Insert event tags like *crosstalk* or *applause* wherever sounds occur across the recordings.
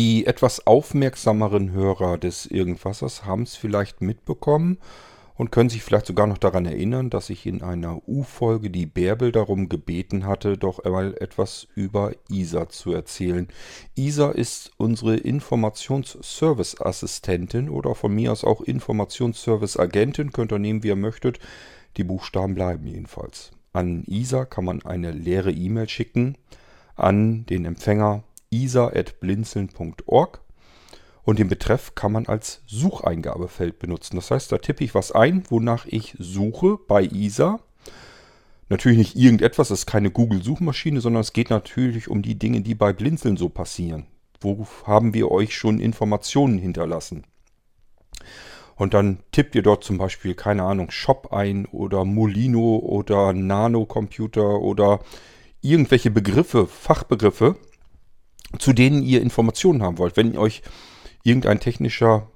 Die etwas aufmerksameren Hörer des Irgendwassers haben es vielleicht mitbekommen und können sich vielleicht sogar noch daran erinnern, dass ich in einer U-Folge die Bärbel darum gebeten hatte, doch einmal etwas über ISA zu erzählen. ISA ist unsere Informationsservice-Assistentin oder von mir aus auch Informationsservice-Agentin, könnt ihr nehmen, wie ihr möchtet. Die Buchstaben bleiben jedenfalls. An ISA kann man eine leere E-Mail schicken an den Empfänger isa.blinzeln.org und den Betreff kann man als Sucheingabefeld benutzen. Das heißt, da tippe ich was ein, wonach ich suche bei ISA. Natürlich nicht irgendetwas, das ist keine Google-Suchmaschine, sondern es geht natürlich um die Dinge, die bei Blinzeln so passieren. Wo haben wir euch schon Informationen hinterlassen? Und dann tippt ihr dort zum Beispiel, keine Ahnung, Shop ein oder Molino oder Nanocomputer oder irgendwelche Begriffe, Fachbegriffe zu denen ihr Informationen haben wollt. Wenn euch irgendein technischer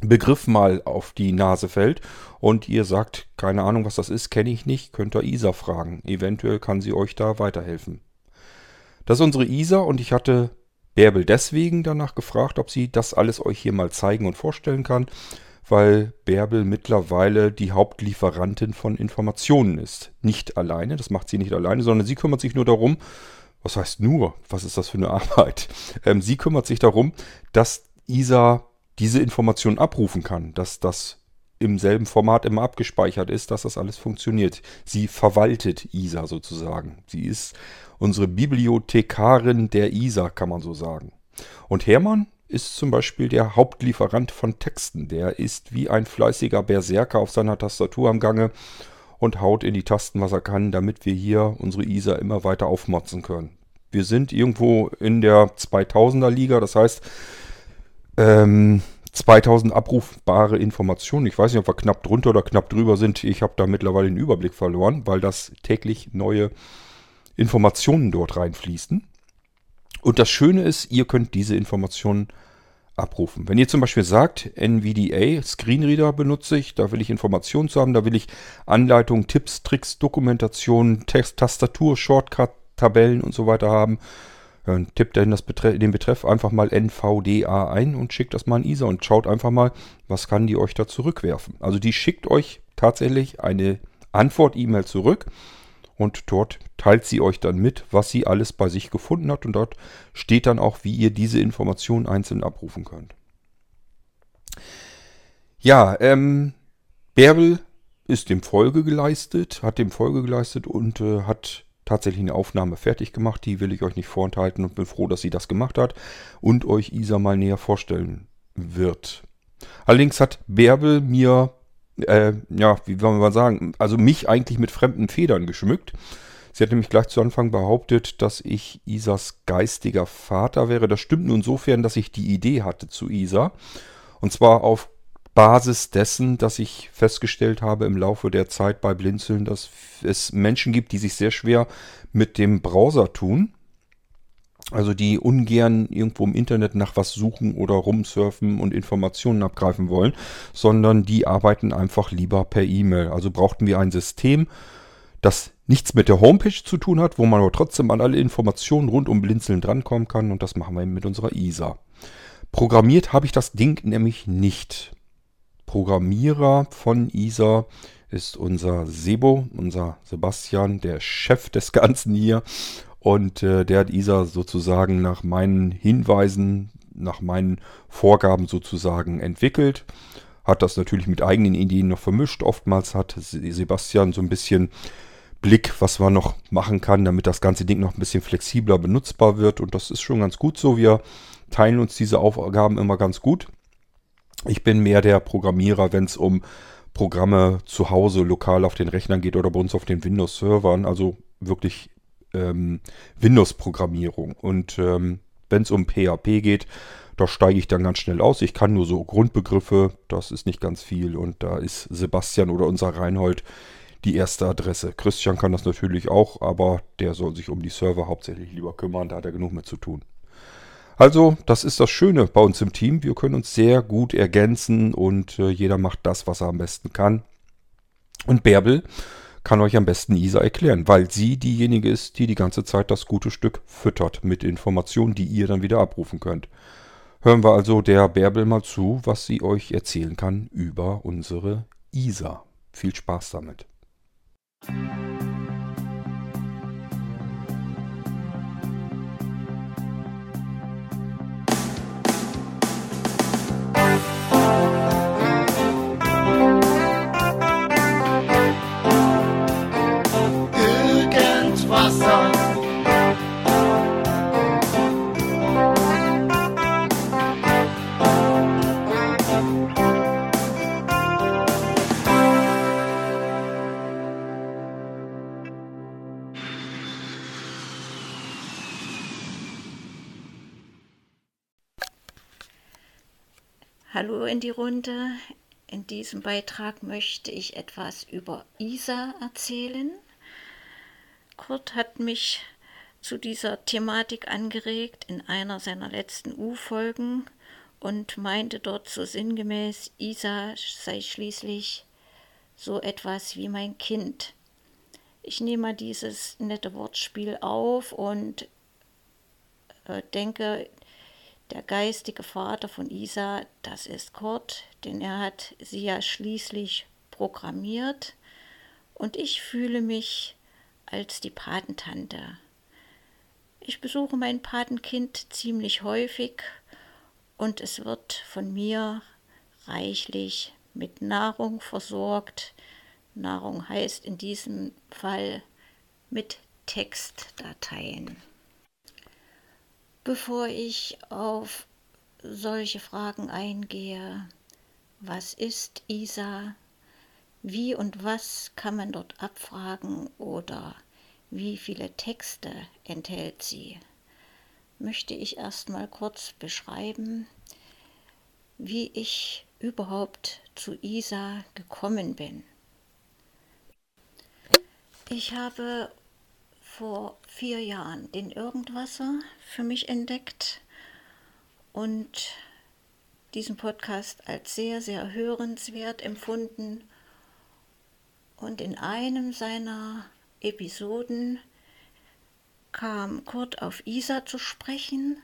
Begriff mal auf die Nase fällt und ihr sagt, keine Ahnung, was das ist, kenne ich nicht, könnt ihr Isa fragen. Eventuell kann sie euch da weiterhelfen. Das ist unsere Isa und ich hatte Bärbel deswegen danach gefragt, ob sie das alles euch hier mal zeigen und vorstellen kann, weil Bärbel mittlerweile die Hauptlieferantin von Informationen ist. Nicht alleine, das macht sie nicht alleine, sondern sie kümmert sich nur darum, was heißt nur? Was ist das für eine *laughs* Arbeit? Ähm, sie kümmert sich darum, dass ISA diese Informationen abrufen kann, dass das im selben Format immer abgespeichert ist, dass das alles funktioniert. Sie verwaltet ISA sozusagen. Sie ist unsere Bibliothekarin der ISA, kann man so sagen. Und Hermann ist zum Beispiel der Hauptlieferant von Texten. Der ist wie ein fleißiger Berserker auf seiner Tastatur am Gange und haut in die Tasten, was er kann, damit wir hier unsere ISA immer weiter aufmotzen können. Wir sind irgendwo in der 2000er Liga, das heißt ähm, 2000 abrufbare Informationen. Ich weiß nicht, ob wir knapp drunter oder knapp drüber sind. Ich habe da mittlerweile den Überblick verloren, weil das täglich neue Informationen dort reinfließen. Und das Schöne ist, ihr könnt diese Informationen abrufen. Wenn ihr zum Beispiel sagt, NVDA, Screenreader benutze ich, da will ich Informationen zu haben, da will ich Anleitungen, Tipps, Tricks, Dokumentation, Text, Tastatur, Shortcut, Tabellen und so weiter haben, dann tippt er in Betre den Betreff einfach mal NVDA ein und schickt das mal an ISA und schaut einfach mal, was kann die euch da zurückwerfen. Also die schickt euch tatsächlich eine Antwort-E-Mail zurück und dort teilt sie euch dann mit, was sie alles bei sich gefunden hat und dort steht dann auch, wie ihr diese Informationen einzeln abrufen könnt. Ja, ähm, Bärbel ist dem Folge geleistet, hat dem Folge geleistet und äh, hat tatsächlich eine Aufnahme fertig gemacht. Die will ich euch nicht vorenthalten und bin froh, dass sie das gemacht hat und euch Isa mal näher vorstellen wird. Allerdings hat Bärbel mir äh, ja, wie wollen wir mal sagen, also mich eigentlich mit fremden Federn geschmückt. Sie hat nämlich gleich zu Anfang behauptet, dass ich Isas geistiger Vater wäre. Das stimmt nur insofern, dass ich die Idee hatte zu Isa. Und zwar auf Basis dessen, dass ich festgestellt habe im Laufe der Zeit bei Blinzeln, dass es Menschen gibt, die sich sehr schwer mit dem Browser tun. Also die ungern irgendwo im Internet nach was suchen oder rumsurfen und Informationen abgreifen wollen, sondern die arbeiten einfach lieber per E-Mail. Also brauchten wir ein System, das nichts mit der Homepage zu tun hat, wo man aber trotzdem an alle Informationen rund um Blinzeln drankommen kann und das machen wir mit unserer ISA. Programmiert habe ich das Ding nämlich nicht. Programmierer von ISA ist unser Sebo, unser Sebastian, der Chef des Ganzen hier. Und äh, der hat ISA sozusagen nach meinen Hinweisen, nach meinen Vorgaben sozusagen entwickelt. Hat das natürlich mit eigenen Ideen noch vermischt. Oftmals hat Sebastian so ein bisschen Blick, was man noch machen kann, damit das ganze Ding noch ein bisschen flexibler benutzbar wird. Und das ist schon ganz gut so. Wir teilen uns diese Aufgaben immer ganz gut. Ich bin mehr der Programmierer, wenn es um Programme zu Hause lokal auf den Rechnern geht oder bei uns auf den Windows-Servern. Also wirklich ähm, Windows-Programmierung. Und ähm, wenn es um PHP geht, da steige ich dann ganz schnell aus. Ich kann nur so Grundbegriffe, das ist nicht ganz viel. Und da ist Sebastian oder unser Reinhold die erste Adresse. Christian kann das natürlich auch, aber der soll sich um die Server hauptsächlich lieber kümmern, da hat er genug mit zu tun. Also, das ist das Schöne bei uns im Team. Wir können uns sehr gut ergänzen und äh, jeder macht das, was er am besten kann. Und Bärbel kann euch am besten Isa erklären, weil sie diejenige ist, die die ganze Zeit das gute Stück füttert mit Informationen, die ihr dann wieder abrufen könnt. Hören wir also der Bärbel mal zu, was sie euch erzählen kann über unsere Isa. Viel Spaß damit. Hallo in die Runde. In diesem Beitrag möchte ich etwas über Isa erzählen. Kurt hat mich zu dieser Thematik angeregt in einer seiner letzten U-Folgen und meinte dort so sinngemäß, Isa sei schließlich so etwas wie mein Kind. Ich nehme dieses nette Wortspiel auf und äh, denke, der geistige Vater von Isa, das ist Kurt, denn er hat sie ja schließlich programmiert. Und ich fühle mich als die Patentante. Ich besuche mein Patenkind ziemlich häufig und es wird von mir reichlich mit Nahrung versorgt. Nahrung heißt in diesem Fall mit Textdateien. Bevor ich auf solche Fragen eingehe, was ist ISA? Wie und was kann man dort abfragen oder wie viele Texte enthält sie? Möchte ich erstmal kurz beschreiben, wie ich überhaupt zu ISA gekommen bin. Ich habe vor vier Jahren den Irgendwasser für mich entdeckt und diesen Podcast als sehr, sehr hörenswert empfunden. Und in einem seiner Episoden kam Kurt auf Isa zu sprechen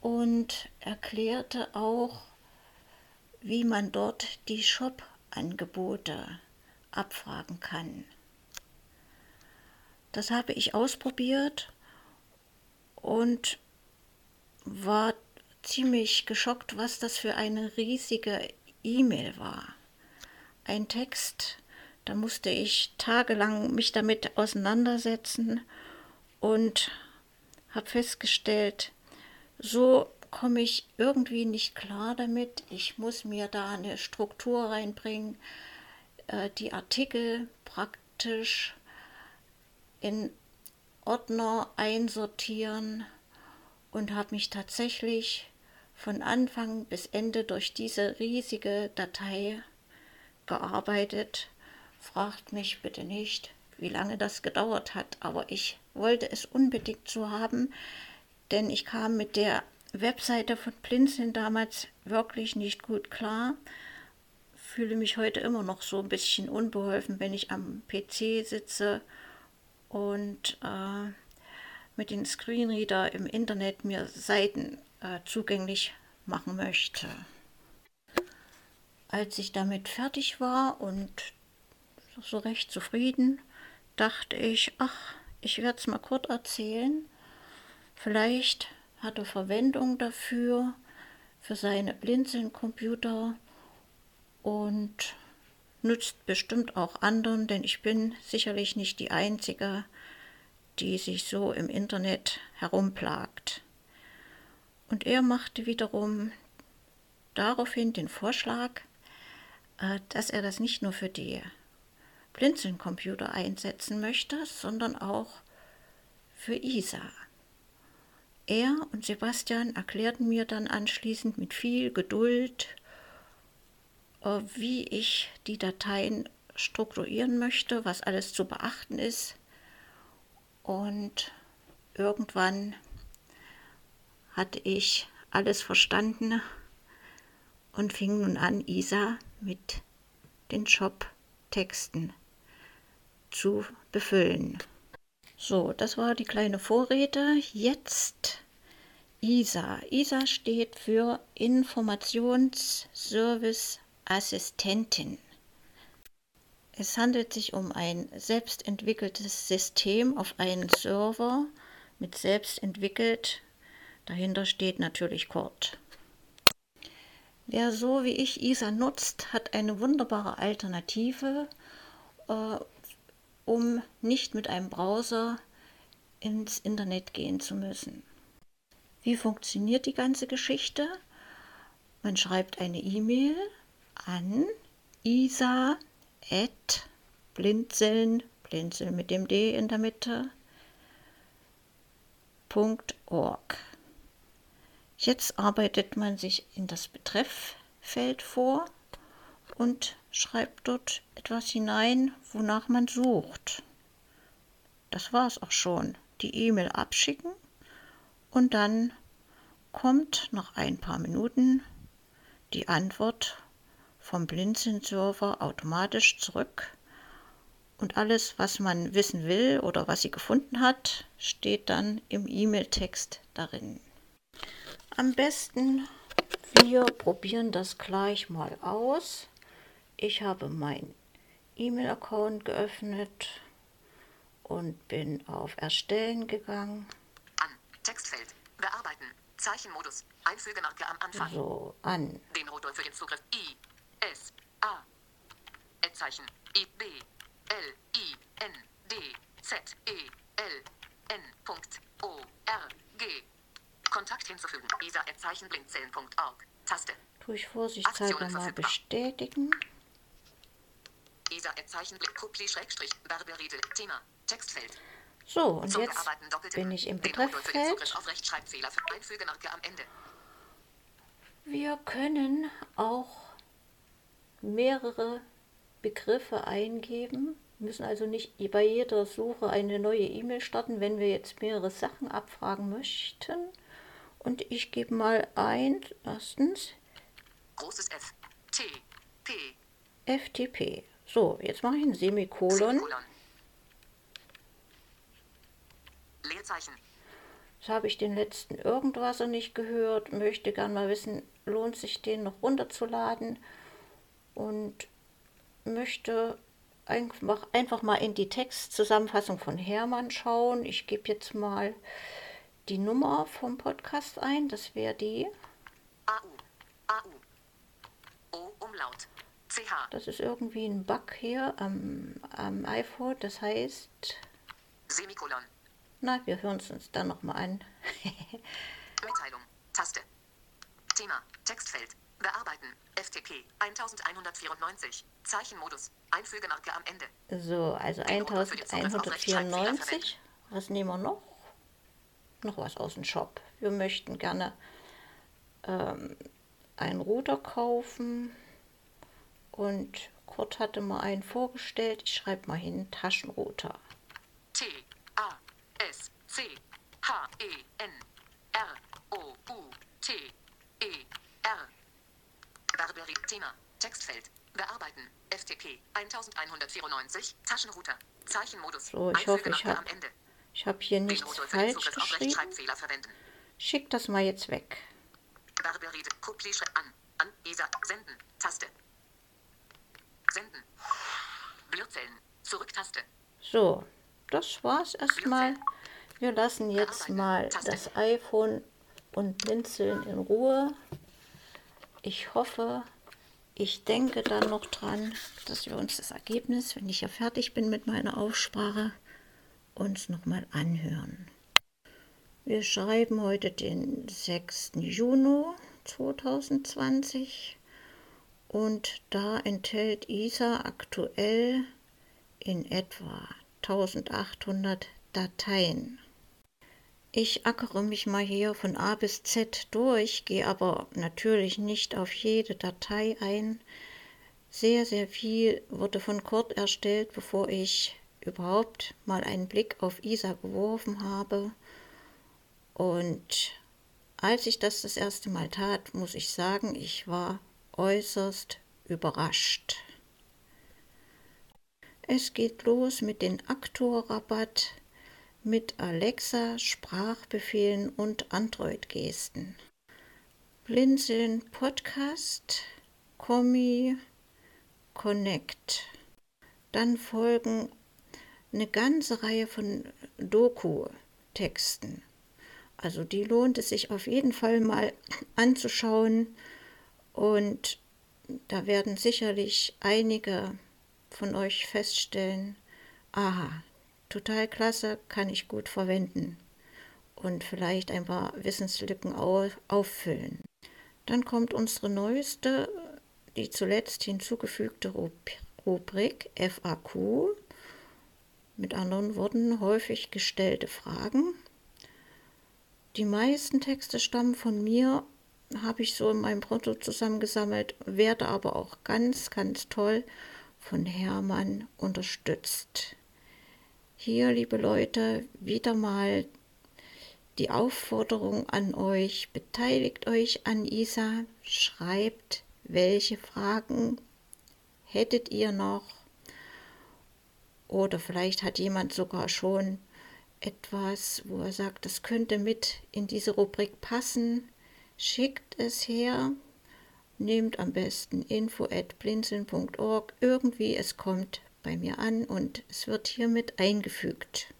und erklärte auch, wie man dort die Shop-Angebote abfragen kann. Das habe ich ausprobiert und war ziemlich geschockt, was das für eine riesige E-Mail war. Ein Text, da musste ich tagelang mich damit auseinandersetzen und habe festgestellt, so komme ich irgendwie nicht klar damit. Ich muss mir da eine Struktur reinbringen, äh, die Artikel praktisch in Ordner einsortieren und habe mich tatsächlich von Anfang bis Ende durch diese riesige Datei gearbeitet. Fragt mich bitte nicht, wie lange das gedauert hat, aber ich wollte es unbedingt so haben, denn ich kam mit der Webseite von Blinzeln damals wirklich nicht gut klar. Fühle mich heute immer noch so ein bisschen unbeholfen, wenn ich am PC sitze und äh, mit dem Screenreader im Internet mir Seiten äh, zugänglich machen möchte. Als ich damit fertig war und so recht zufrieden, dachte ich, ach, ich werde es mal kurz erzählen. Vielleicht hat er Verwendung dafür, für seine Blinzeln-Computer und nützt bestimmt auch anderen, denn ich bin sicherlich nicht die Einzige, die sich so im Internet herumplagt. Und er machte wiederum daraufhin den Vorschlag, äh, dass er das nicht nur für die Blinzeln-Computer einsetzen möchte, sondern auch für ISA. Er und Sebastian erklärten mir dann anschließend mit viel Geduld wie ich die Dateien strukturieren möchte, was alles zu beachten ist. Und irgendwann hatte ich alles verstanden und fing nun an, Isa mit den Job-Texten zu befüllen. So, das war die kleine Vorrede. Jetzt ISA. ISA steht für Informationsservice Assistentin. Es handelt sich um ein selbstentwickeltes System auf einen Server mit selbst entwickelt. Dahinter steht natürlich Cord. Wer so wie ich ISA nutzt, hat eine wunderbare Alternative, äh, um nicht mit einem Browser ins Internet gehen zu müssen. Wie funktioniert die ganze Geschichte? Man schreibt eine E-Mail an isa blinzeln, blinzeln mit dem D in der Mitte, .org. Jetzt arbeitet man sich in das Betrefffeld vor und schreibt dort etwas hinein, wonach man sucht. Das war es auch schon. Die E-Mail abschicken und dann kommt nach ein paar Minuten die Antwort vom Blinzeln-Server automatisch zurück und alles, was man wissen will oder was sie gefunden hat, steht dann im E-Mail-Text darin. Am besten, wir probieren das gleich mal aus. Ich habe meinen E-Mail-Account geöffnet und bin auf Erstellen gegangen. An. Textfeld. Bearbeiten. Zeichenmodus. Einfügemarke am Anfang. So, an. Den Rotor für den Zugriff. I. S. A. Zeichen. I. B. L. I. N. D. Z. E. L. N. O. R. G. Kontakt hinzufügen. isa blindzellen.org. Taste. Tue ich vorsichtshalber mal bestätigen. isa Couplet Barberide. Thema. Textfeld. So, und Zum jetzt bin ich im Betrefffeld. Wir können auch mehrere Begriffe eingeben, müssen also nicht bei jeder Suche eine neue E-Mail starten, wenn wir jetzt mehrere Sachen abfragen möchten. Und ich gebe mal ein, erstens. Großes F. T. P. FTP. So, jetzt mache ich ein Semikolon. Semikolon. Leerzeichen. Jetzt habe ich den letzten irgendwas nicht gehört, möchte gerne mal wissen, lohnt sich den noch runterzuladen und möchte einfach, einfach mal in die Textzusammenfassung von Hermann schauen. Ich gebe jetzt mal die Nummer vom Podcast ein. Das wäre die AU. AU. O Umlaut. CH. Das ist irgendwie ein Bug hier am, am iPhone. Das heißt. Semikolon. Na, wir hören es uns dann nochmal an. *laughs* Mitteilung. Taste. Thema. Textfeld. Bearbeiten. FTP. 1194. Zeichenmodus. Einfügemarke am Ende. So, also 1194. Was nehmen wir noch? noch was aus dem Shop. Wir möchten gerne ähm, einen Router kaufen und Kurt hatte mal einen vorgestellt. Ich schreibe mal hin, Taschenrouter. T A S C H E N R O U T E R Barberie Thema. Textfeld. Bearbeiten. FTP 1194 Taschenrouter. Zeichenmodus. So, ich hoffe, ich habe ich habe hier nichts falsch geschrieben. Schick das mal jetzt weg. Barberide, an, an, Isa, senden, Taste. Senden. Blödzellen, Zurücktaste. So, das war's erstmal. Wir lassen jetzt mal das iPhone und Blinzeln in Ruhe. Ich hoffe, ich denke dann noch dran, dass wir uns das Ergebnis, wenn ich ja fertig bin mit meiner Aufsprache, uns nochmal anhören. Wir schreiben heute den 6. Juni 2020 und da enthält ISA aktuell in etwa 1800 Dateien. Ich ackere mich mal hier von A bis Z durch, gehe aber natürlich nicht auf jede Datei ein. Sehr, sehr viel wurde von Kurt erstellt, bevor ich überhaupt mal einen Blick auf Isa geworfen habe. Und als ich das das erste Mal tat, muss ich sagen, ich war äußerst überrascht. Es geht los mit dem Aktorrabatt, mit Alexa, Sprachbefehlen und Android-Gesten. Blinzeln Podcast, Kommi, Connect. Dann folgen eine ganze Reihe von Doku-Texten. Also die lohnt es sich auf jeden Fall mal anzuschauen und da werden sicherlich einige von euch feststellen, aha, total klasse, kann ich gut verwenden und vielleicht ein paar Wissenslücken auffüllen. Dann kommt unsere neueste, die zuletzt hinzugefügte Rubrik FAQ, mit anderen Worten häufig gestellte Fragen. Die meisten Texte stammen von mir, habe ich so in meinem Brutto zusammengesammelt, werde aber auch ganz, ganz toll von Hermann unterstützt. Hier, liebe Leute, wieder mal die Aufforderung an euch, beteiligt euch an ISA, schreibt, welche Fragen hättet ihr noch? Oder vielleicht hat jemand sogar schon etwas, wo er sagt, das könnte mit in diese Rubrik passen, schickt es her, nehmt am besten info at blinzeln.org, irgendwie es kommt bei mir an und es wird hiermit eingefügt.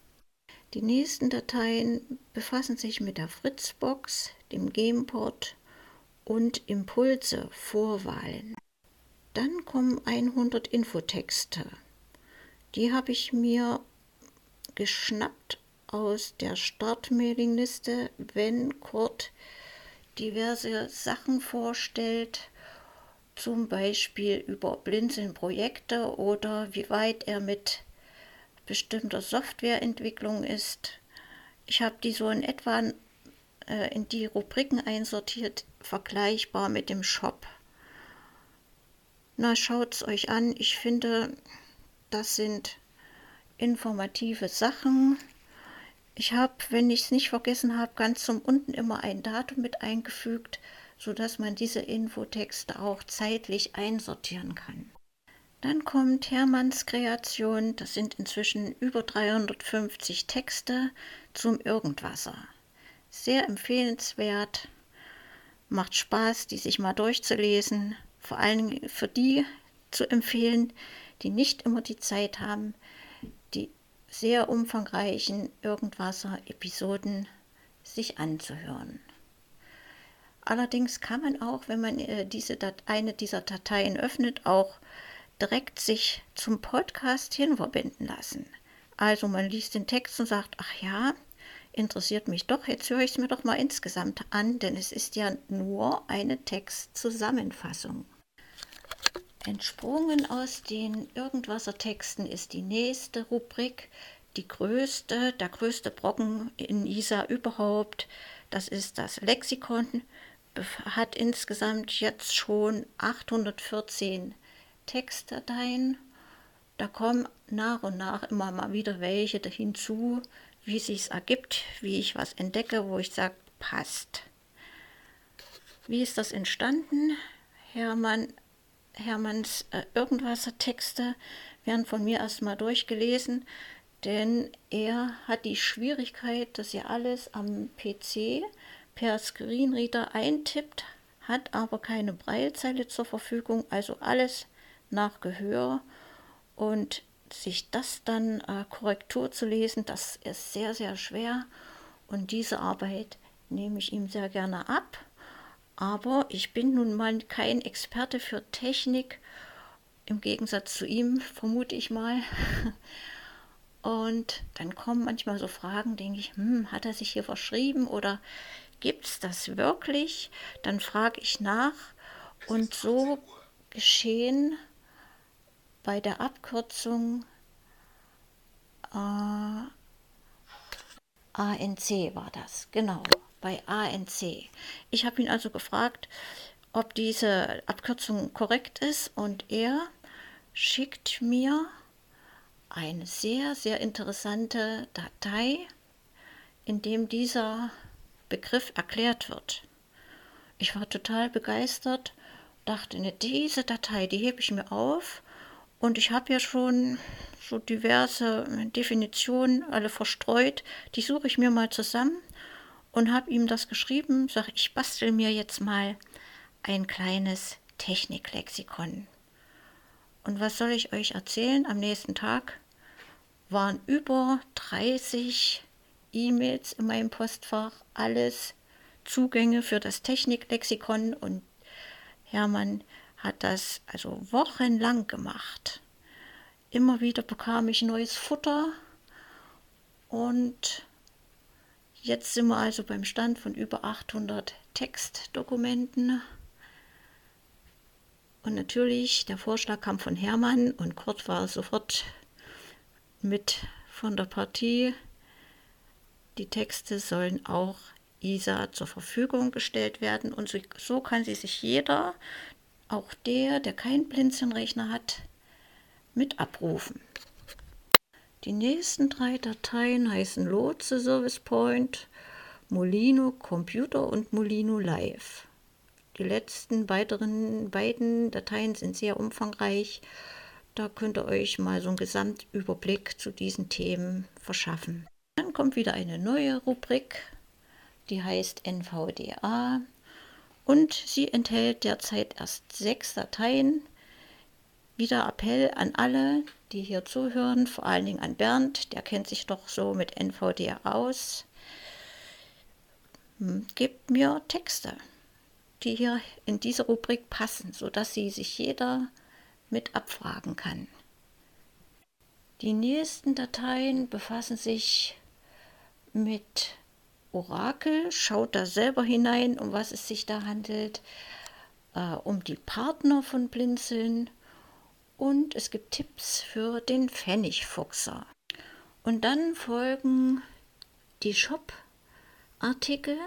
Die nächsten Dateien befassen sich mit der Fritzbox, dem Gameport und Impulse, Vorwahlen. Dann kommen 100 Infotexte. Die habe ich mir geschnappt aus der Startmailingliste, wenn Kurt diverse Sachen vorstellt, zum Beispiel über Blinzeln-Projekte oder wie weit er mit bestimmter Softwareentwicklung ist. Ich habe die so in etwa äh, in die Rubriken einsortiert, vergleichbar mit dem Shop. Na, schaut es euch an. Ich finde, das sind informative Sachen. Ich habe, wenn ich es nicht vergessen habe, ganz zum unten immer ein Datum mit eingefügt, sodass man diese Infotexte auch zeitlich einsortieren kann. Dann kommt Hermanns Kreation, das sind inzwischen über 350 Texte zum Irgendwasser. Sehr empfehlenswert, macht Spaß, die sich mal durchzulesen, vor allem für die zu empfehlen, die nicht immer die Zeit haben, die sehr umfangreichen Irgendwasser-Episoden sich anzuhören. Allerdings kann man auch, wenn man äh, diese eine dieser Dateien öffnet, auch direkt sich zum Podcast hinverbinden lassen. Also man liest den Text und sagt, ach ja, interessiert mich doch, jetzt höre ich es mir doch mal insgesamt an, denn es ist ja nur eine Textzusammenfassung. Entsprungen aus den Irgendwasser-Texten ist die nächste Rubrik, die größte, der größte Brocken in ISA überhaupt. Das ist das Lexikon, hat insgesamt jetzt schon 814 Textdateien. Da kommen nach und nach immer mal wieder welche hinzu, wie sich's ergibt, wie ich was entdecke, wo ich sage, passt. Wie ist das entstanden? Hermann Hermanns äh, Irgendwasser-Texte werden von mir erstmal durchgelesen, denn er hat die Schwierigkeit, dass er alles am PC per Screenreader eintippt, hat aber keine Breilzeile zur Verfügung, also alles nach Gehör. Und sich das dann äh, Korrektur zu lesen, das ist sehr, sehr schwer. Und diese Arbeit nehme ich ihm sehr gerne ab. Aber ich bin nun mal kein Experte für Technik, im Gegensatz zu ihm, vermute ich mal. *laughs* Und dann kommen manchmal so Fragen, denke ich, hm, hat er sich hier verschrieben oder gibt es das wirklich? Dann frage ich nach und so geschehen bei der Abkürzung äh, ANC war das, genau bei ANC. Ich habe ihn also gefragt, ob diese Abkürzung korrekt ist und er schickt mir eine sehr, sehr interessante Datei, in dem dieser Begriff erklärt wird. Ich war total begeistert, dachte, ne, diese Datei, die hebe ich mir auf Und ich habe ja schon so diverse Definitionen alle verstreut. Die suche ich mir mal zusammen und habe ihm das geschrieben. Sage, ich bastel mir jetzt mal ein kleines Techniklexikon. Und was soll ich euch erzählen? Am nächsten Tag waren über 30 E-Mails in meinem Postfach, alles Zugänge für das Techniklexikon und Hermann hat das also wochenlang gemacht. Immer wieder bekam ich neues Futter und jetzt sind wir also beim Stand von über 800 Textdokumenten. Und natürlich, der Vorschlag kam von Hermann und Kurt war sofort mit von der Partie. Die Texte sollen auch ISA zur Verfügung gestellt werden und so kann sie sich jeder, auch der, der keinen Blinzelnrechner hat, mit abrufen. Die nächsten drei Dateien heißen Lotse Service Point, Molino Computer und Molino Live. Die letzten weiteren beiden Dateien sind sehr umfangreich. Da könnt ihr euch mal so einen Gesamtüberblick zu diesen Themen verschaffen. Kommt wieder eine neue Rubrik, die heißt NVDA und sie enthält derzeit erst sechs Dateien. Wieder Appell an alle, die hier zuhören, vor allen Dingen an Bernd, der kennt sich doch so mit NVDA aus. Hm, gebt mir Texte, die hier in diese Rubrik passen, sodass sie sich jeder mit abfragen kann. Die nächsten Dateien befassen sich mit Orakel, schaut da selber hinein, um was es sich da handelt, äh, um die Partner von Blinzeln. Und es gibt Tipps für den Pfennigfuchser. Und dann folgen die Shop-Artikel,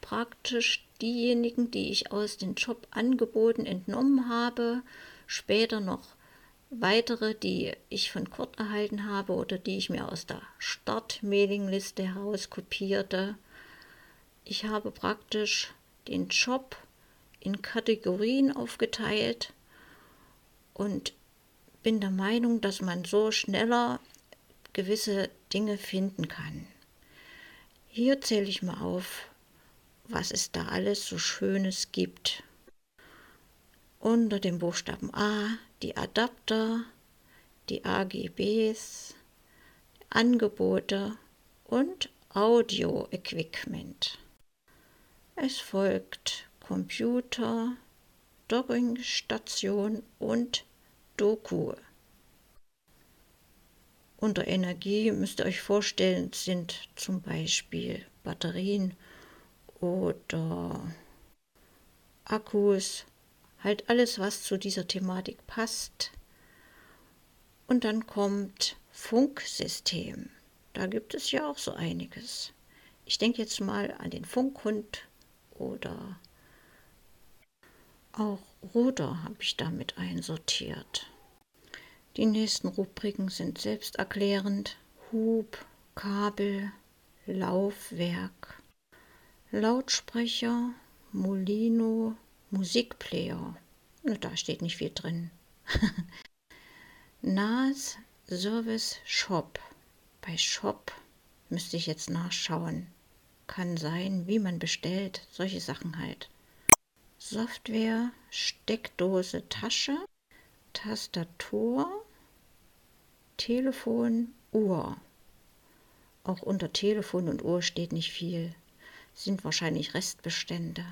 praktisch diejenigen, die ich aus den Shop-Angeboten entnommen habe, später noch weitere, die ich von Kurt erhalten habe oder die ich mir aus der Start-Mailing-Liste heraus kopierte. Ich habe praktisch den Shop in Kategorien aufgeteilt und bin der Meinung, dass man so schneller gewisse Dinge finden kann. Hier zähle ich mal auf, was es da alles so Schönes gibt. Unter dem Buchstaben A die Adapter, die AGBs, Angebote und Audio-Equipment. Es folgt Computer, Dockingstation und Doku. Unter Energie müsst ihr euch vorstellen, sind zum Beispiel Batterien oder Akkus, halt alles, was zu dieser Thematik passt. Und dann kommt Funksystem. Da gibt es ja auch so einiges. Ich denke jetzt mal an den Funkhund oder auch Ruder habe ich damit einsortiert. Die nächsten Rubriken sind selbsterklärend. Hub, Kabel, Laufwerk, Lautsprecher, Molino, Musikplayer. Da steht nicht viel drin. *laughs* NAS Service Shop. Bei Shop müsste ich jetzt nachschauen. Kann sein, wie man bestellt, solche Sachen halt. Software, Steckdose, Tasche, Tastatur, Telefon, Uhr. Auch unter Telefon und Uhr steht nicht viel, sind wahrscheinlich Restbestände.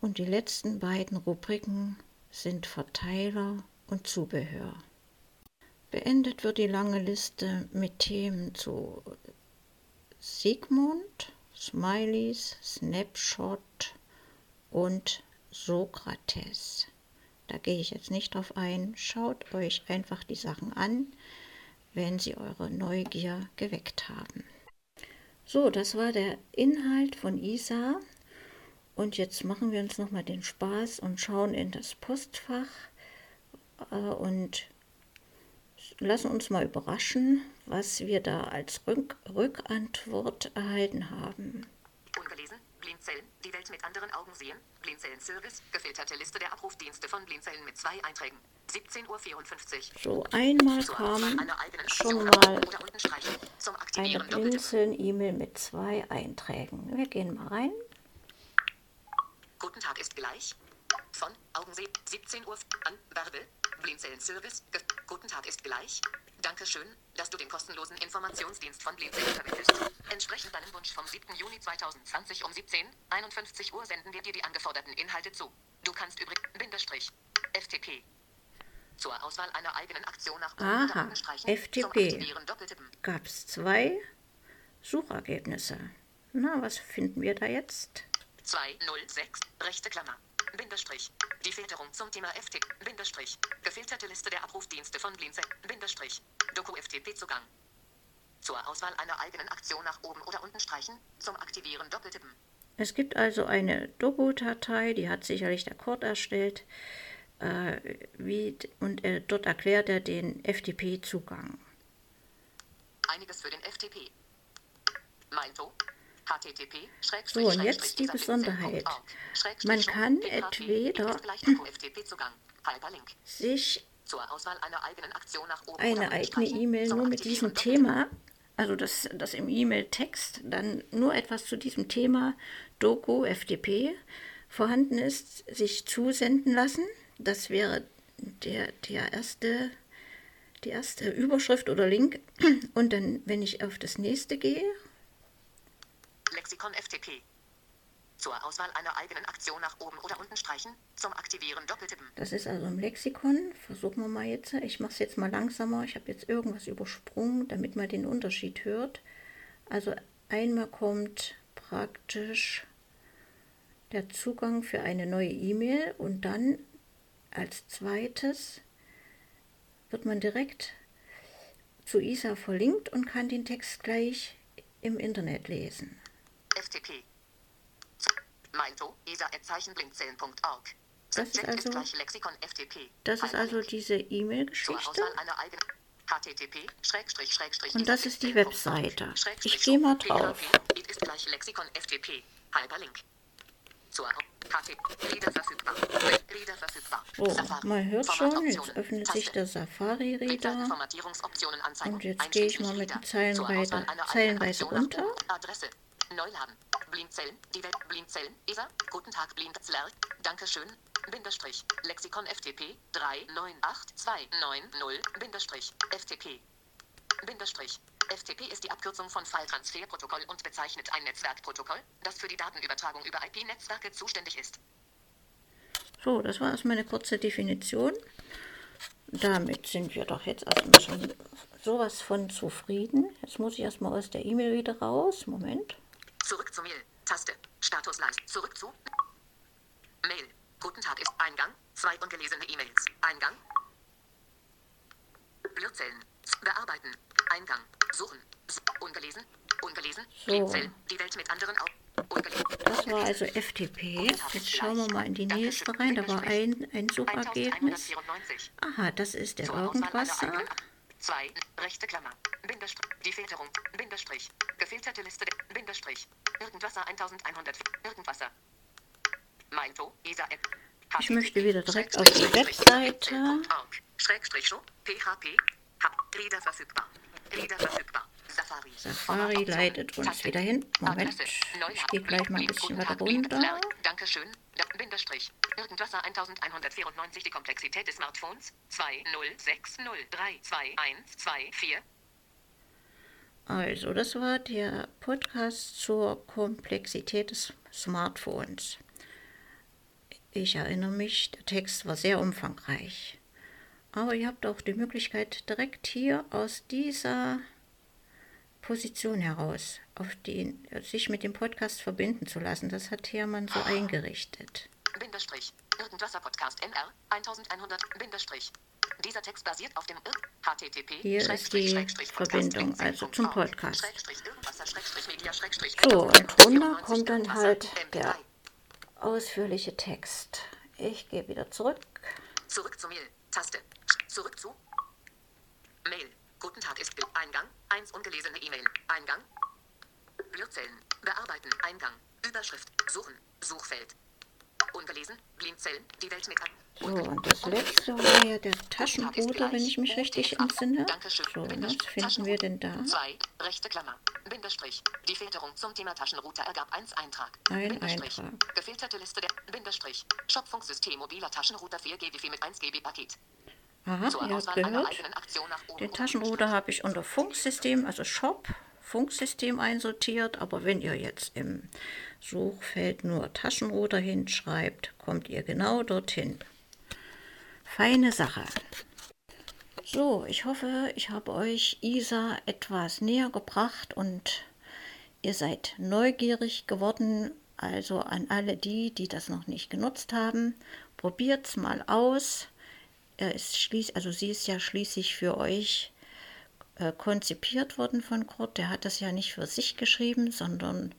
Und die letzten beiden Rubriken sind Verteiler und Zubehör. Beendet wird die lange Liste mit Themen zu Sigmund, Smileys, Snapshot und Sokrates. Da gehe ich jetzt nicht drauf ein. Schaut euch einfach die Sachen an, wenn sie eure Neugier geweckt haben. So, das war der Inhalt von Isa. Und jetzt machen wir uns nochmal den Spaß und schauen in das Postfach äh, und lassen uns mal überraschen, was wir da als Rück Rückantwort erhalten haben. Ungelesen. Blindzellen, die Welt mit anderen Augen sehen. Blindzellen Service, gefilterte Liste der Abrufdienste von Blindzellen mit zwei Einträgen. 17.54 Uhr. So, einmal kam schon mal eine. Blinzeln-E-Mail mit zwei Einträgen. Wir gehen mal rein. Guten Tag ist gleich. Von Augensee 17 Uhr an Werbe. Blindzellen Service. Ge Guten Tag ist gleich. Dankeschön, dass du den kostenlosen Informationsdienst von Blindzellen verwendest. Entsprechend deinem Wunsch vom 7. Juni 2020 um 17.51 Uhr senden wir dir die angeforderten Inhalte zu. Du kannst übrigens Bindestrich FTP zur Auswahl einer eigenen Aktion nach Aha, FTP. Gab es zwei Suchergebnisse. Na, was finden wir da jetzt? 206, rechte Klammer, Bindestrich, die Filterung zum Thema FT, Bindestrich, gefilterte Liste der Abrufdienste von Blinze, Bindestrich, Doku-FTP-Zugang. Zur Auswahl einer eigenen Aktion nach oben oder unten streichen, zum Aktivieren doppeltippen. Es gibt also eine Doku-Datei, die hat sicherlich der Kurt erstellt. Äh, wie, und äh, dort erklärt er den FTP-Zugang. Einiges für den FTP. Meinto, So, und jetzt die Besonderheit. Man kann entweder sich eine eigene E-Mail nur mit diesem. Thema, also das, das im E-Mail-Text dann nur etwas zu diesem Thema Doku, FTP vorhanden ist, sich zusenden lassen. Das wäre der, der erste, die erste Überschrift oder Link. Und dann, wenn ich auf das nächste gehe, Lexikon FTP. Zur Auswahl einer eigenen Aktion nach oben oder unten streichen, zum Aktivieren doppeltippen. das ist also im Lexikon, versuchen wir mal jetzt. Ich mache es jetzt mal langsamer. Ich habe jetzt irgendwas übersprungen, damit man den Unterschied hört. Also einmal kommt praktisch der Zugang für eine neue E-Mail und dann als zweites wird man direkt zu ISA verlinkt und kann den Text gleich im Internet lesen. FTP. Meinto, isa.zeichenblindzellen.org. Das ist also- gleich Lexikon FTP. Das ist also diese E-Mail-Geschichte. Und das ist die Webseite. Ich gehe mal drauf. It ist gleich Lexikon FTP. Hyperlink. Zur HTTP. Reader verfügbar. Reader verfügbar. So, Safari. man hört schon, jetzt öffnet sich der Safari-Reader. Und jetzt gehe ich mal mit den Zeilen weiter- zeilenweise oben. Adresse. Neuladen. Blindzellen. Die Welt. Blindzellen. ESA. Guten Tag, Blindzler. Dankeschön. Bindestrich. Lexikon FTP. 398290. Bindestrich. FTP. Bindestrich. FTP ist die Abkürzung von File-Transfer-Protokoll und bezeichnet ein Netzwerkprotokoll, das für die Datenübertragung über IP-Netzwerke zuständig ist. So, das war erstmal eine kurze Definition. Damit sind wir doch jetzt erstmal schon sowas von zufrieden. Jetzt muss ich erstmal aus der E-Mail wieder raus. Moment. Zurück zu Mail. Taste. Statusleiste. Zurück zu. Mail. Guten Tag ist Eingang. Zwei ungelesene E-Mails. Eingang. Blutzellen. Bearbeiten. Eingang. Suchen. Ungelesen. Ungelesen. So. Die Welt mit anderen. Ungelesen. Das war also FTP. Jetzt schauen wir mal in die nächste rein. Da war ein, ein Suchergebnis. 1194. Aha, das ist der Irgendwasser. Eigenen Ak- Zwei, rechte Klammer, Bindestrich, die Filterung, Bindestrich, gefilterte Liste, Bindestrich, Irgendwasser 1100, Irgendwasser. Meinto, Isa App. Ich möchte wieder direkt auf die Webseite. Schrägstrich Show, PHP, Reader verfügbar, Reader verfügbar, Safari. Safari leitet uns wieder hin. Moment, ich gehe gleich mal ein bisschen weiter runter. Dankeschön, Da- Bindestrich, Irgendwasser 1194, die Komplexität des Smartphones, 2060322124. Also, das war der Podcast zur Komplexität des Smartphones. Ich erinnere mich, der Text war sehr umfangreich. Aber ihr habt auch die Möglichkeit, direkt hier aus dieser Position heraus auf den, sich mit dem Podcast verbinden zu lassen. Das hat Hermann so eingerichtet. Bindestrich. Irgendwasser Podcast NR 1100 Bindestrich. Dieser Text basiert auf dem Ir- HTTP Hier ist die Verbindung, also zum Podcast. So, und 1194, drunter kommt dann halt MP3. der ausführliche Text. Ich gehe wieder zurück. Zurück zu Mail. Taste. Zurück zu Mail. Guten Tag ist Eingang. 1 ungelesene E-Mail. Eingang. Blutzellen. Bearbeiten. Eingang. Überschrift. Suchen. Suchfeld. Ungelesen. Blindzellen. Die Welt mit. So, und das letzte war ja der Taschenrouter, wenn ich mich richtig entsinne. So, was finden wir denn da? 2, rechte Klammer. Bindestrich. Die Filterung zum Thema Taschenrouter ergab 1 Eintrag. Ein Bindestrich. Eintrag. Gefilterte Liste der Bindestrich. Schöpfungssystem mobiler Taschenrouter 4G Wi-Fi mit 1 GB Paket. Aha, ihr habt gehört. Den oder Taschenrouter habe ich unter Funksystem, also Shop, Funksystem einsortiert. Aber wenn ihr jetzt im Suchfeld nur Taschenrouter hinschreibt, kommt ihr genau dorthin. Feine Sache. So, ich hoffe, ich habe euch ISA etwas näher gebracht und ihr seid neugierig geworden. Also an alle die, die das noch nicht genutzt haben, probiert's mal aus. Er ist schließ, also sie ist ja schließlich für euch äh, konzipiert worden von Kurt. Der hat das ja nicht für sich geschrieben, sondern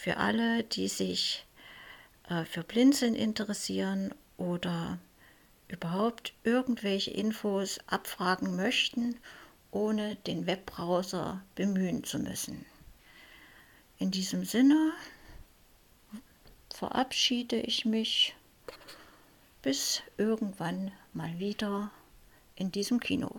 für alle, die sich äh, für Blinzeln interessieren oder überhaupt irgendwelche Infos abfragen möchten, ohne den Webbrowser bemühen zu müssen. In diesem Sinne verabschiede ich mich bis irgendwann mal wieder in diesem Kino.